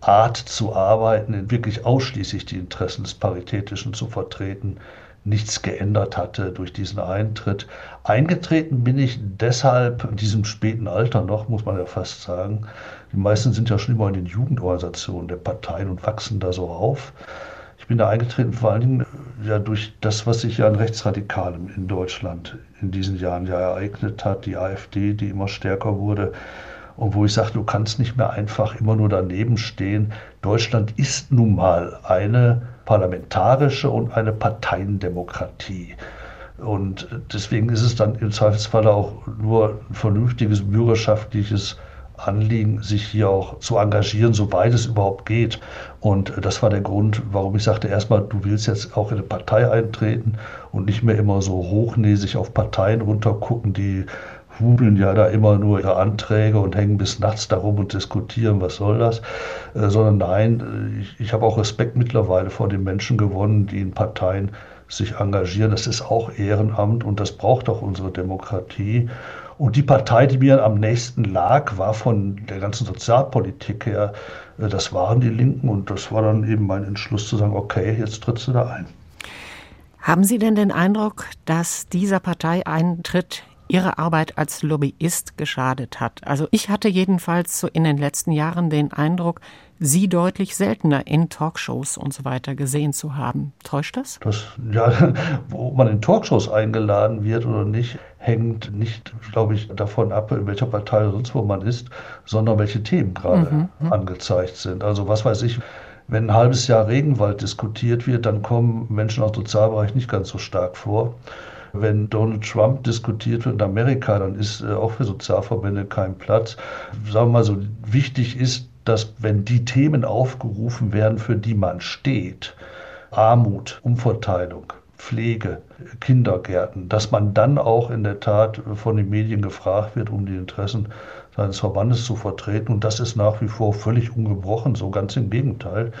Art zu arbeiten, wirklich ausschließlich die Interessen des Paritätischen zu vertreten, nichts geändert hatte durch diesen Eintritt. Eingetreten bin ich deshalb in diesem späten Alter noch, muss man ja fast sagen. Die meisten sind ja schon immer in den Jugendorganisationen der Parteien und wachsen da so auf. Bin da eingetreten vor allen Dingen ja, durch das, was sich ja an Rechtsradikalem in Deutschland in diesen Jahren ja ereignet hat, die AfD, die immer stärker wurde, und wo ich sage, du kannst nicht mehr einfach immer nur daneben stehen. Deutschland ist nun mal eine parlamentarische und eine Parteiendemokratie. Und deswegen ist es dann im Zweifelsfall auch nur ein vernünftiges bürgerschaftliches Anliegen, sich hier auch zu engagieren, soweit es überhaupt geht. Und das war der Grund, warum ich sagte, erstmal, du willst jetzt auch in eine Partei eintreten und nicht mehr immer so hochnäsig auf Parteien runtergucken, die hubeln ja da immer nur ihre Anträge und hängen bis nachts darum und diskutieren, was soll das, äh, sondern nein, äh, ich, ich habe auch Respekt mittlerweile vor den Menschen gewonnen, die in Parteien sich engagieren. Das ist auch Ehrenamt und das braucht auch unsere Demokratie. Und die Partei, die mir am nächsten lag, war von der ganzen Sozialpolitik her, äh, das waren die Linken und das war dann eben mein Entschluss zu sagen, okay, jetzt trittst du da ein. Haben Sie denn den Eindruck, dass dieser Parteieintritt ihre Arbeit als Lobbyist geschadet hat. Also ich hatte jedenfalls so in den letzten Jahren den Eindruck, sie deutlich seltener in Talkshows und so weiter gesehen zu haben. Täuscht das? das ja, wo man in Talkshows eingeladen wird oder nicht, hängt nicht, glaube ich, davon ab, in welcher Partei oder sonst wo man ist, sondern welche Themen gerade mhm, mhm. angezeigt sind. Also was weiß ich, wenn ein halbes Jahr Regenwald diskutiert wird, dann kommen Menschen aus dem Sozialbereich nicht ganz so stark vor. Wenn Donald Trump diskutiert wird in Amerika, dann ist äh, auch für Sozialverbände kein Platz. Sagen wir mal so, wichtig ist, dass wenn die Themen aufgerufen werden, für die man steht, Armut, Umverteilung, Pflege, Kindergärten, dass man dann auch in der Tat von den Medien gefragt wird, um die Interessen seines Verbandes zu vertreten. Und das ist nach wie vor völlig ungebrochen, so ganz im Gegenteil.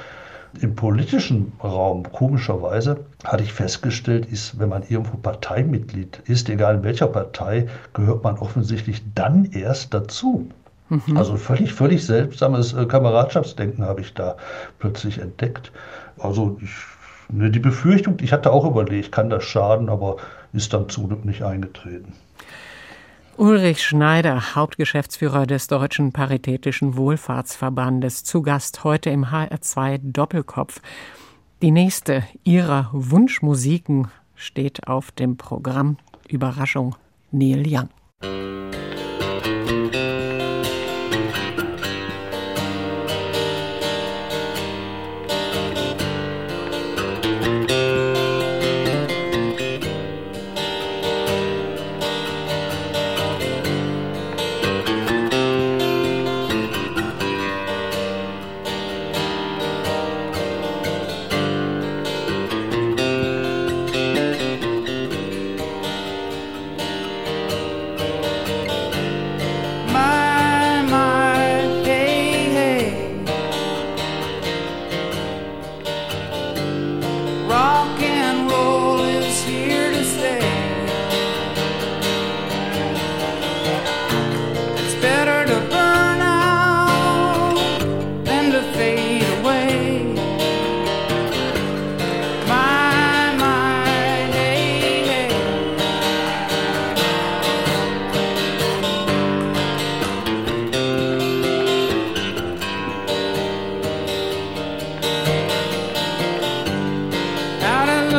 Im politischen Raum, komischerweise, hatte ich festgestellt, ist, wenn man irgendwo Parteimitglied ist, egal in welcher Partei, gehört man offensichtlich dann erst dazu. Mhm. Also völlig, völlig seltsames äh, Kameradschaftsdenken habe ich da plötzlich entdeckt. Also ich, ne, die Befürchtung, ich hatte auch überlegt, kann das schaden, aber ist dann zum Glück nicht eingetreten. Ulrich Schneider, Hauptgeschäftsführer des Deutschen Paritätischen Wohlfahrtsverbandes, zu Gast heute im HR2 Doppelkopf. Die nächste ihrer Wunschmusiken steht auf dem Programm. Überraschung, Neil Young.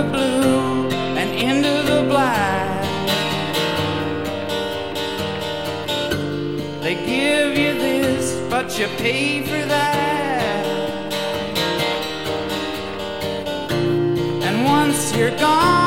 and into the black. They give you this, but you pay for that. And once you're gone.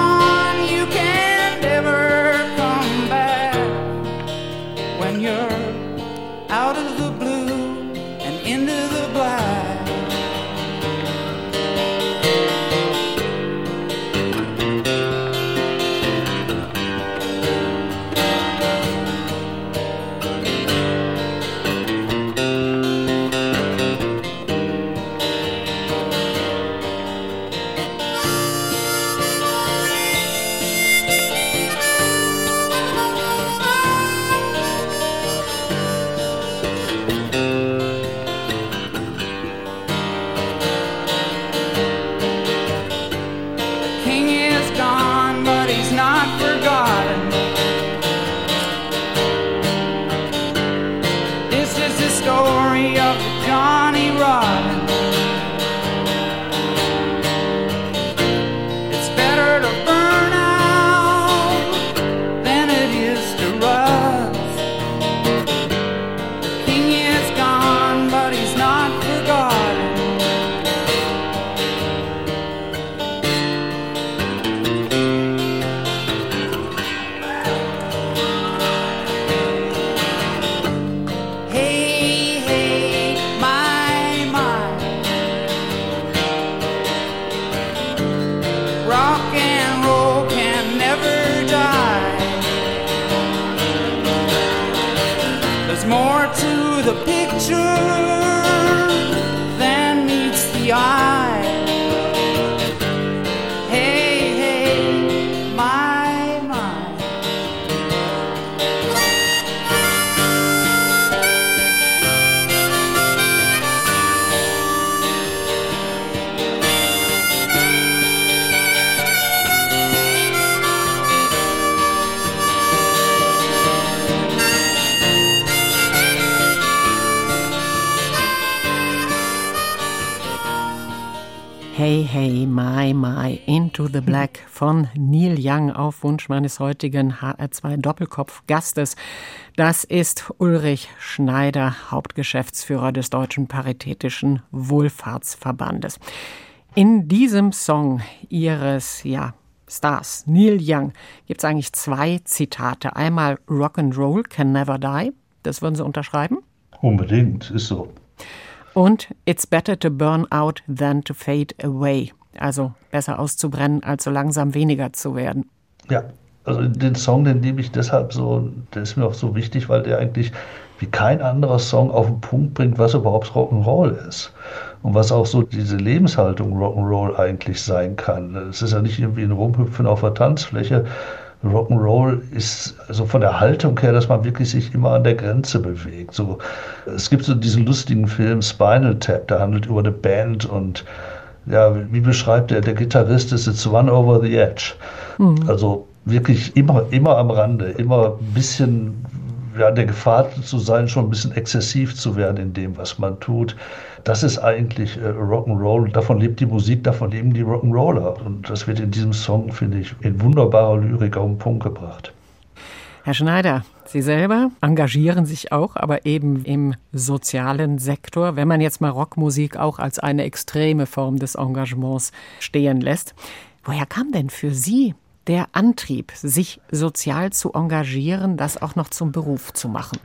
Von Neil Young auf Wunsch meines heutigen HR2 Doppelkopf-Gastes. Das ist Ulrich Schneider, Hauptgeschäftsführer des Deutschen Paritätischen Wohlfahrtsverbandes. In diesem Song Ihres, ja, Stars, Neil Young, gibt es eigentlich zwei Zitate. Einmal Rock'n'Roll can never die, das würden Sie unterschreiben? Unbedingt, ist so. Und It's better to burn out than to fade away. Also besser auszubrennen, als so langsam weniger zu werden. Ja, also den Song, den nehme ich deshalb so, der ist mir auch so wichtig, weil der eigentlich wie kein anderer Song auf den Punkt bringt, was überhaupt Rock'n'Roll ist. Und was auch so diese Lebenshaltung Rock'n'Roll eigentlich sein kann. Es ist ja nicht irgendwie ein Rumhüpfen auf der Tanzfläche. Rock'n'Roll ist also von der Haltung her, dass man wirklich sich immer an der Grenze bewegt. So, es gibt so diesen lustigen Film Spinal Tap, der handelt über eine Band und ja, wie beschreibt der, der Gitarrist ist it's one over the edge. Mhm. Also wirklich immer, immer am Rande, immer ein bisschen ja, der Gefahr zu sein, schon ein bisschen exzessiv zu werden in dem, was man tut. Das ist eigentlich äh, Rock'n'Roll. Davon lebt die Musik, davon leben die Rock'n'Roller. Und das wird in diesem Song, finde ich, in wunderbarer Lyrik auf den Punkt gebracht. Herr Schneider, Sie selber engagieren sich auch, aber eben im sozialen Sektor, wenn man jetzt mal Rockmusik auch als eine extreme Form des Engagements stehen lässt. Woher kam denn für Sie der Antrieb, sich sozial zu engagieren, das auch noch zum Beruf zu machen?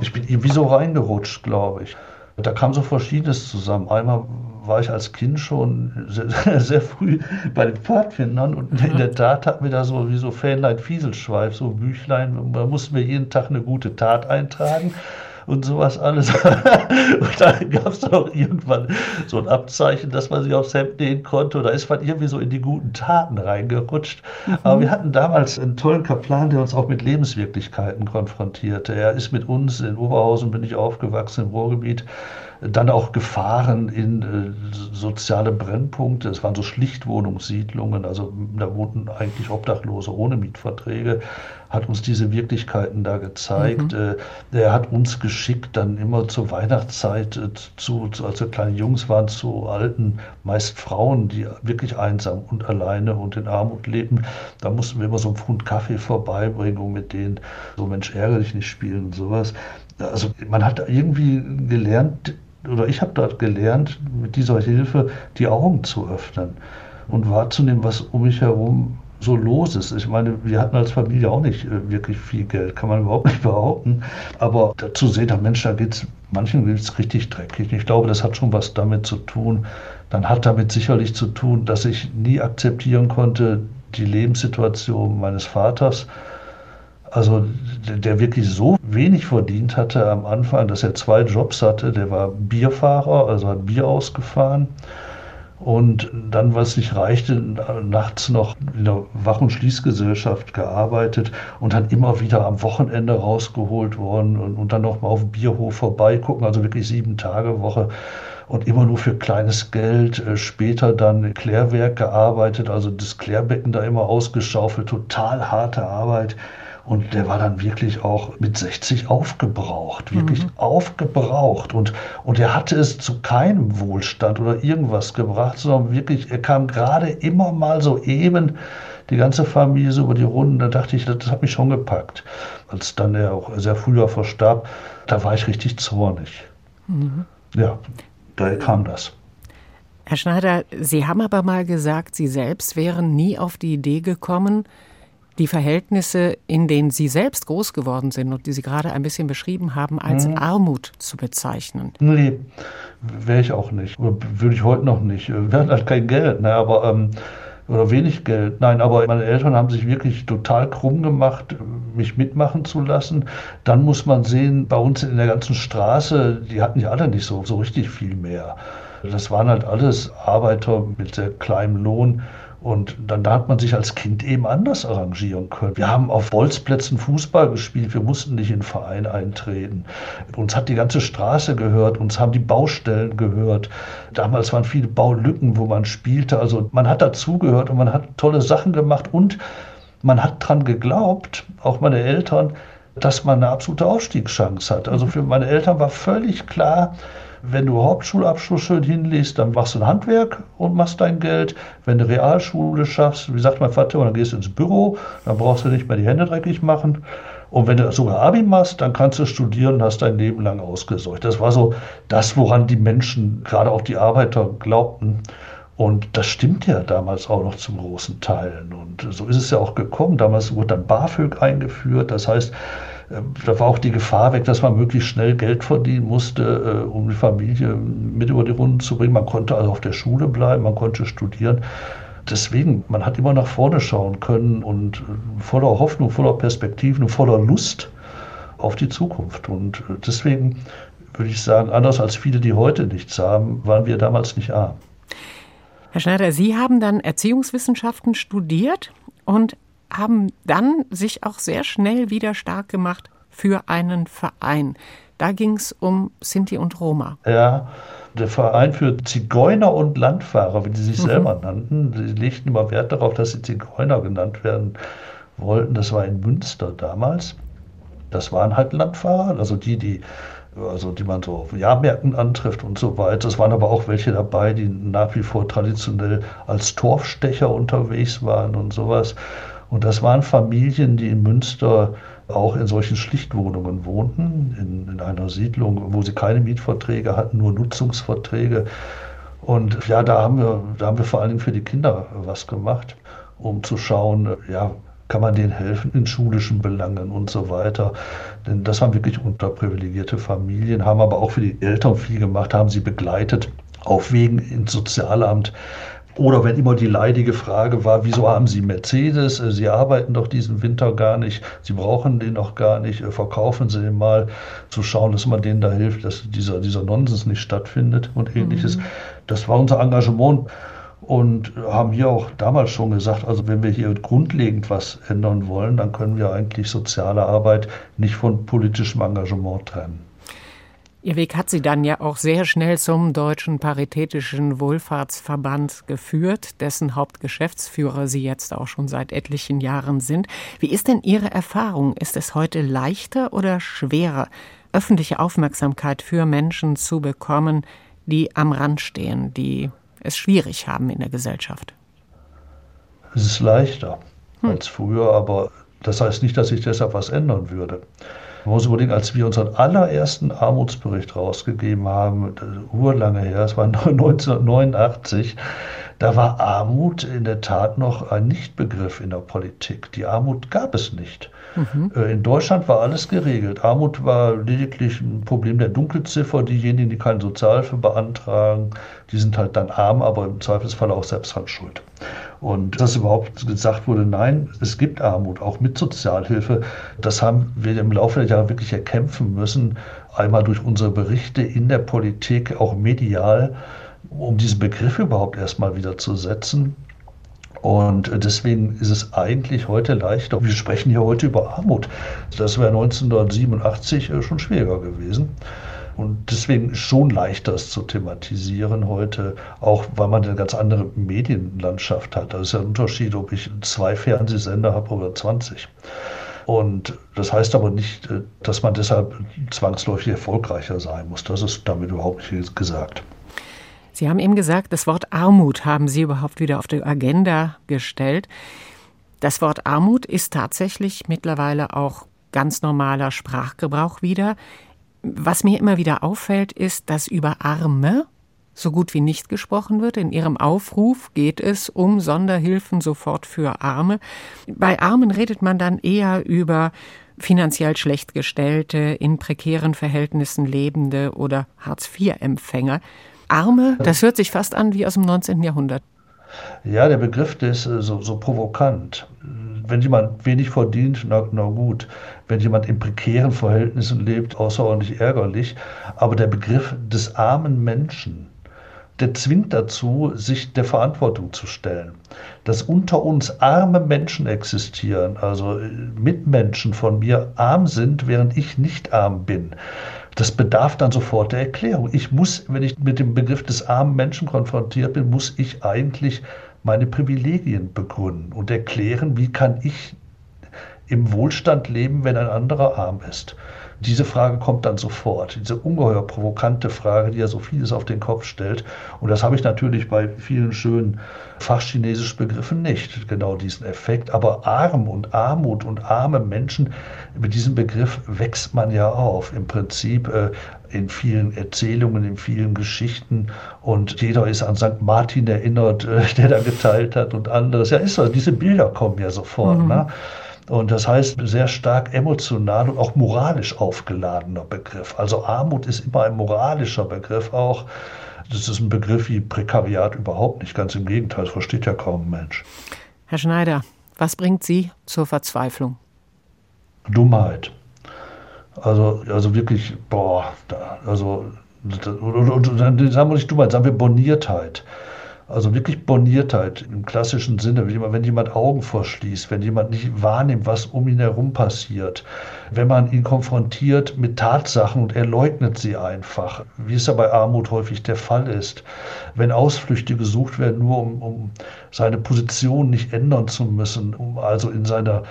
Ich bin irgendwie so reingerutscht, glaube ich. Da kam so Verschiedenes zusammen. Einmal war ich als Kind schon sehr, sehr früh bei den Pfadfindern und in der Tat hatten wir da so wie so Fähnlein Fieselschweif, so Büchlein. Da mussten wir jeden Tag eine gute Tat eintragen und sowas alles. und da gab es dann auch irgendwann so ein Abzeichen, dass man sich aufs Hemd nähen konnte. Da ist man irgendwie so in die guten Taten reingerutscht. Mhm. Aber wir hatten damals einen tollen Kaplan, der uns auch mit Lebenswirklichkeiten konfrontierte. Er ist mit uns, in Oberhausen bin ich aufgewachsen, im Ruhrgebiet, dann auch gefahren in äh, soziale Brennpunkte. Es waren so Schlichtwohnungssiedlungen, also da wohnten eigentlich Obdachlose ohne Mietverträge, hat uns diese Wirklichkeiten da gezeigt. Mhm. Äh, er hat uns geschickt, dann immer zur Weihnachtszeit äh, zu, zu, als wir kleine Jungs waren, zu alten, meist Frauen, die wirklich einsam und alleine und in Armut leben. Da mussten wir immer so einen Pfund Kaffee vorbeibringen und mit denen so Mensch ärgere dich nicht spielen und sowas. Also man hat irgendwie gelernt, oder ich habe dort gelernt, mit dieser Hilfe die Augen zu öffnen und wahrzunehmen, was um mich herum so los ist. Ich meine, wir hatten als Familie auch nicht äh, wirklich viel Geld, kann man überhaupt nicht behaupten. Aber zu sehen, Mensch, da geht es, manchen geht es richtig dreckig. Ich glaube, das hat schon was damit zu tun. Dann hat damit sicherlich zu tun, dass ich nie akzeptieren konnte, die Lebenssituation meines Vaters. Also der wirklich so wenig verdient hatte am Anfang, dass er zwei Jobs hatte. Der war Bierfahrer, also hat Bier ausgefahren und dann, was nicht reichte, nachts noch in der Wach- und Schließgesellschaft gearbeitet und dann immer wieder am Wochenende rausgeholt worden und, und dann noch mal auf dem Bierhof vorbeigucken, also wirklich sieben Tage Woche und immer nur für kleines Geld. Äh, später dann Klärwerk gearbeitet, also das Klärbecken da immer ausgeschaufelt, total harte Arbeit. Und der war dann wirklich auch mit 60 aufgebraucht, wirklich mhm. aufgebraucht. Und, und er hatte es zu keinem Wohlstand oder irgendwas gebracht, sondern wirklich, er kam gerade immer mal so eben die ganze Familie so über die Runden. Da dachte ich, das hat mich schon gepackt. Als dann er auch sehr früher verstarb, da war ich richtig zornig. Mhm. Ja, daher kam das. Herr Schneider, Sie haben aber mal gesagt, Sie selbst wären nie auf die Idee gekommen, die Verhältnisse, in denen Sie selbst groß geworden sind und die Sie gerade ein bisschen beschrieben haben, als mhm. Armut zu bezeichnen. Nee, wäre ich auch nicht. Oder würde ich heute noch nicht. Wir hatten halt kein Geld, ne, aber. Ähm, oder wenig Geld. Nein, aber meine Eltern haben sich wirklich total krumm gemacht, mich mitmachen zu lassen. Dann muss man sehen, bei uns in der ganzen Straße, die hatten ja alle nicht so, so richtig viel mehr. Das waren halt alles Arbeiter mit sehr kleinem Lohn. Und dann da hat man sich als Kind eben anders arrangieren können. Wir haben auf Bolzplätzen Fußball gespielt, wir mussten nicht in den Verein eintreten. Uns hat die ganze Straße gehört, uns haben die Baustellen gehört. Damals waren viele Baulücken, wo man spielte. Also man hat dazugehört und man hat tolle Sachen gemacht und man hat daran geglaubt, auch meine Eltern, dass man eine absolute Ausstiegschance hat. Also für meine Eltern war völlig klar, wenn du Hauptschulabschluss schön hinlegst, dann machst du ein Handwerk und machst dein Geld. Wenn du Realschule schaffst, wie sagt mein Vater, dann gehst du ins Büro, dann brauchst du nicht mehr die Hände dreckig machen. Und wenn du sogar Abi machst, dann kannst du studieren und hast dein Leben lang ausgesorgt. Das war so das, woran die Menschen, gerade auch die Arbeiter, glaubten. Und das stimmt ja damals auch noch zum großen Teil. Und so ist es ja auch gekommen. Damals wurde dann BAföG eingeführt. Das heißt, da war auch die Gefahr weg, dass man möglichst schnell Geld verdienen musste, äh, um die Familie mit über die Runden zu bringen. Man konnte also auf der Schule bleiben, man konnte studieren. Deswegen, man hat immer nach vorne schauen können und äh, voller Hoffnung, voller Perspektiven und voller Lust auf die Zukunft. Und äh, deswegen würde ich sagen, anders als viele, die heute nichts haben, waren wir damals nicht arm. Herr Schneider, Sie haben dann Erziehungswissenschaften studiert und haben dann sich auch sehr schnell wieder stark gemacht für einen Verein. Da ging es um Sinti und Roma. Ja, der Verein für Zigeuner und Landfahrer, wie die sich mhm. selber nannten. Sie legten immer Wert darauf, dass sie Zigeuner genannt werden wollten. Das war in Münster damals. Das waren halt Landfahrer, also die, die also die man so auf Jahrmärkten antrifft und so weiter. Es waren aber auch welche dabei, die nach wie vor traditionell als Torfstecher unterwegs waren und sowas. Und das waren Familien, die in Münster auch in solchen Schlichtwohnungen wohnten, in, in einer Siedlung, wo sie keine Mietverträge hatten, nur Nutzungsverträge. Und ja, da haben wir, da haben wir vor allen Dingen für die Kinder was gemacht, um zu schauen, ja, kann man denen helfen in schulischen Belangen und so weiter. Denn das waren wirklich unterprivilegierte Familien, haben aber auch für die Eltern viel gemacht, haben sie begleitet auf Wegen ins Sozialamt, oder wenn immer die leidige Frage war, wieso haben Sie Mercedes? Äh, Sie arbeiten doch diesen Winter gar nicht, Sie brauchen den doch gar nicht, äh, verkaufen Sie den mal, zu schauen, dass man denen da hilft, dass dieser, dieser Nonsens nicht stattfindet und ähnliches. Mhm. Das war unser Engagement und haben hier auch damals schon gesagt, also wenn wir hier grundlegend was ändern wollen, dann können wir eigentlich soziale Arbeit nicht von politischem Engagement trennen. Ihr Weg hat Sie dann ja auch sehr schnell zum Deutschen Paritätischen Wohlfahrtsverband geführt, dessen Hauptgeschäftsführer Sie jetzt auch schon seit etlichen Jahren sind. Wie ist denn Ihre Erfahrung? Ist es heute leichter oder schwerer, öffentliche Aufmerksamkeit für Menschen zu bekommen, die am Rand stehen, die es schwierig haben in der Gesellschaft? Es ist leichter hm. als früher, aber das heißt nicht, dass sich deshalb was ändern würde. Man muss überlegen, als wir unseren allerersten Armutsbericht rausgegeben haben, urlange her, es war 1989, da war Armut in der Tat noch ein Nichtbegriff in der Politik. Die Armut gab es nicht. Mhm. In Deutschland war alles geregelt. Armut war lediglich ein Problem der Dunkelziffer. Diejenigen, die keine Sozialhilfe beantragen, die sind halt dann arm, aber im Zweifelsfall auch selbst dran schuld. Und dass überhaupt gesagt wurde, nein, es gibt Armut, auch mit Sozialhilfe, das haben wir im Laufe der Jahre wirklich erkämpfen müssen. Einmal durch unsere Berichte in der Politik, auch medial um diesen Begriff überhaupt erstmal wieder zu setzen. Und deswegen ist es eigentlich heute leichter. Wir sprechen hier heute über Armut. Das wäre 1987 schon schwieriger gewesen. Und deswegen ist schon leichter, es zu thematisieren heute, auch weil man eine ganz andere Medienlandschaft hat. Das ist ja ein Unterschied, ob ich zwei Fernsehsender habe oder 20. Und das heißt aber nicht, dass man deshalb zwangsläufig erfolgreicher sein muss. Das ist damit überhaupt nicht gesagt. Sie haben eben gesagt, das Wort Armut haben Sie überhaupt wieder auf die Agenda gestellt. Das Wort Armut ist tatsächlich mittlerweile auch ganz normaler Sprachgebrauch wieder. Was mir immer wieder auffällt, ist, dass über Arme so gut wie nicht gesprochen wird. In Ihrem Aufruf geht es um Sonderhilfen sofort für Arme. Bei Armen redet man dann eher über finanziell schlecht gestellte, in prekären Verhältnissen lebende oder Hartz-IV-Empfänger. Arme, das hört sich fast an wie aus dem 19. Jahrhundert. Ja, der Begriff der ist äh, so, so provokant. Wenn jemand wenig verdient, na, na gut. Wenn jemand in prekären Verhältnissen lebt, außerordentlich ärgerlich. Aber der Begriff des armen Menschen, der zwingt dazu, sich der Verantwortung zu stellen. Dass unter uns arme Menschen existieren, also äh, Mitmenschen von mir arm sind, während ich nicht arm bin das bedarf dann sofort der Erklärung. Ich muss, wenn ich mit dem Begriff des armen Menschen konfrontiert bin, muss ich eigentlich meine Privilegien begründen und erklären, wie kann ich im Wohlstand leben, wenn ein anderer arm ist. Diese Frage kommt dann sofort, diese ungeheuer provokante Frage, die ja so vieles auf den Kopf stellt. Und das habe ich natürlich bei vielen schönen fachchinesischen Begriffen nicht, genau diesen Effekt. Aber arm und Armut und arme Menschen, mit diesem Begriff wächst man ja auf. Im Prinzip äh, in vielen Erzählungen, in vielen Geschichten. Und jeder ist an St. Martin erinnert, äh, der da geteilt hat und anderes. Ja, ist so, diese Bilder kommen ja sofort. Mhm. Ne? Und das heißt, sehr stark emotional und auch moralisch aufgeladener Begriff. Also Armut ist immer ein moralischer Begriff auch. Das ist ein Begriff wie Prekariat überhaupt nicht. Ganz im Gegenteil, das versteht ja kaum ein Mensch. Herr Schneider, was bringt Sie zur Verzweiflung? Dummheit. Also, also wirklich, boah, da, also, oder, oder, sagen wir nicht Dummheit, sagen wir Boniertheit. Also wirklich Boniertheit im klassischen Sinne, wenn jemand Augen verschließt, wenn jemand nicht wahrnimmt, was um ihn herum passiert, wenn man ihn konfrontiert mit Tatsachen und er leugnet sie einfach, wie es ja bei Armut häufig der Fall ist, wenn Ausflüchte gesucht werden, nur um, um seine Position nicht ändern zu müssen, um also in seiner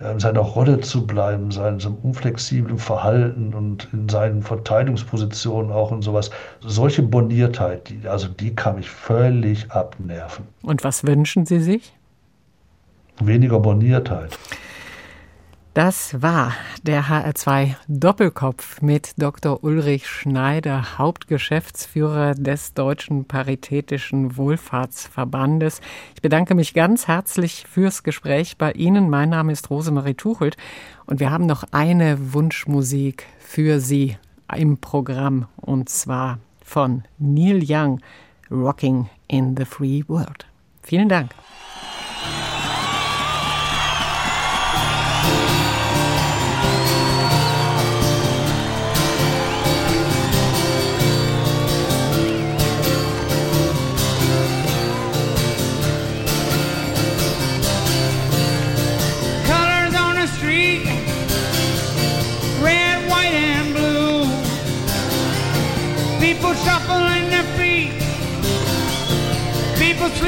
in seiner Rolle zu bleiben, seinem, seinem unflexiblen Verhalten und in seinen Verteidigungspositionen auch und sowas. Solche Boniertheit, die, also die kann mich völlig abnerven. Und was wünschen Sie sich? Weniger Boniertheit. Das war der HR2 Doppelkopf mit Dr. Ulrich Schneider, Hauptgeschäftsführer des Deutschen Paritätischen Wohlfahrtsverbandes. Ich bedanke mich ganz herzlich fürs Gespräch bei Ihnen. Mein Name ist Rosemarie Tuchelt und wir haben noch eine Wunschmusik für Sie im Programm und zwar von Neil Young, Rocking in the Free World. Vielen Dank.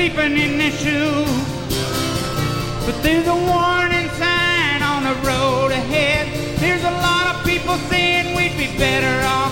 Sleeping in their shoes. But there's a warning sign on the road ahead. There's a lot of people saying we'd be better off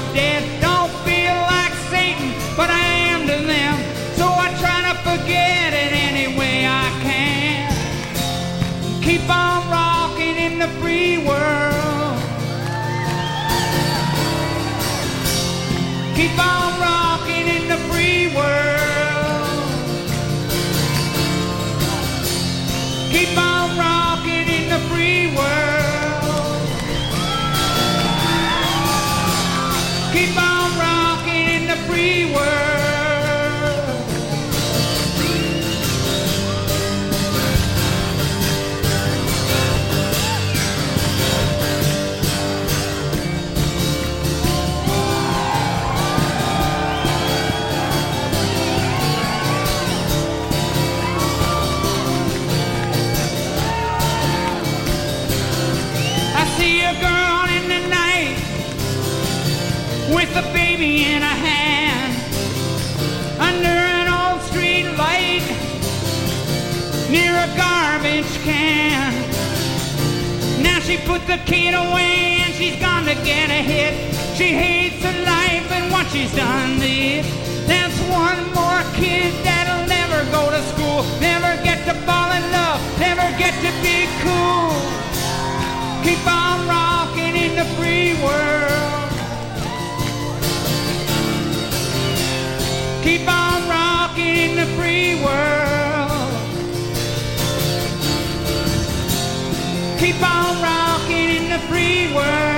the kid away and she's gonna get a hit. She hates her life and what she's done to it. That's one more kid that'll never go to school, never get to fall in love, never get to be cool. Keep on rocking in the free world. Keep on rocking in the free world. Keep on rocking in the free world.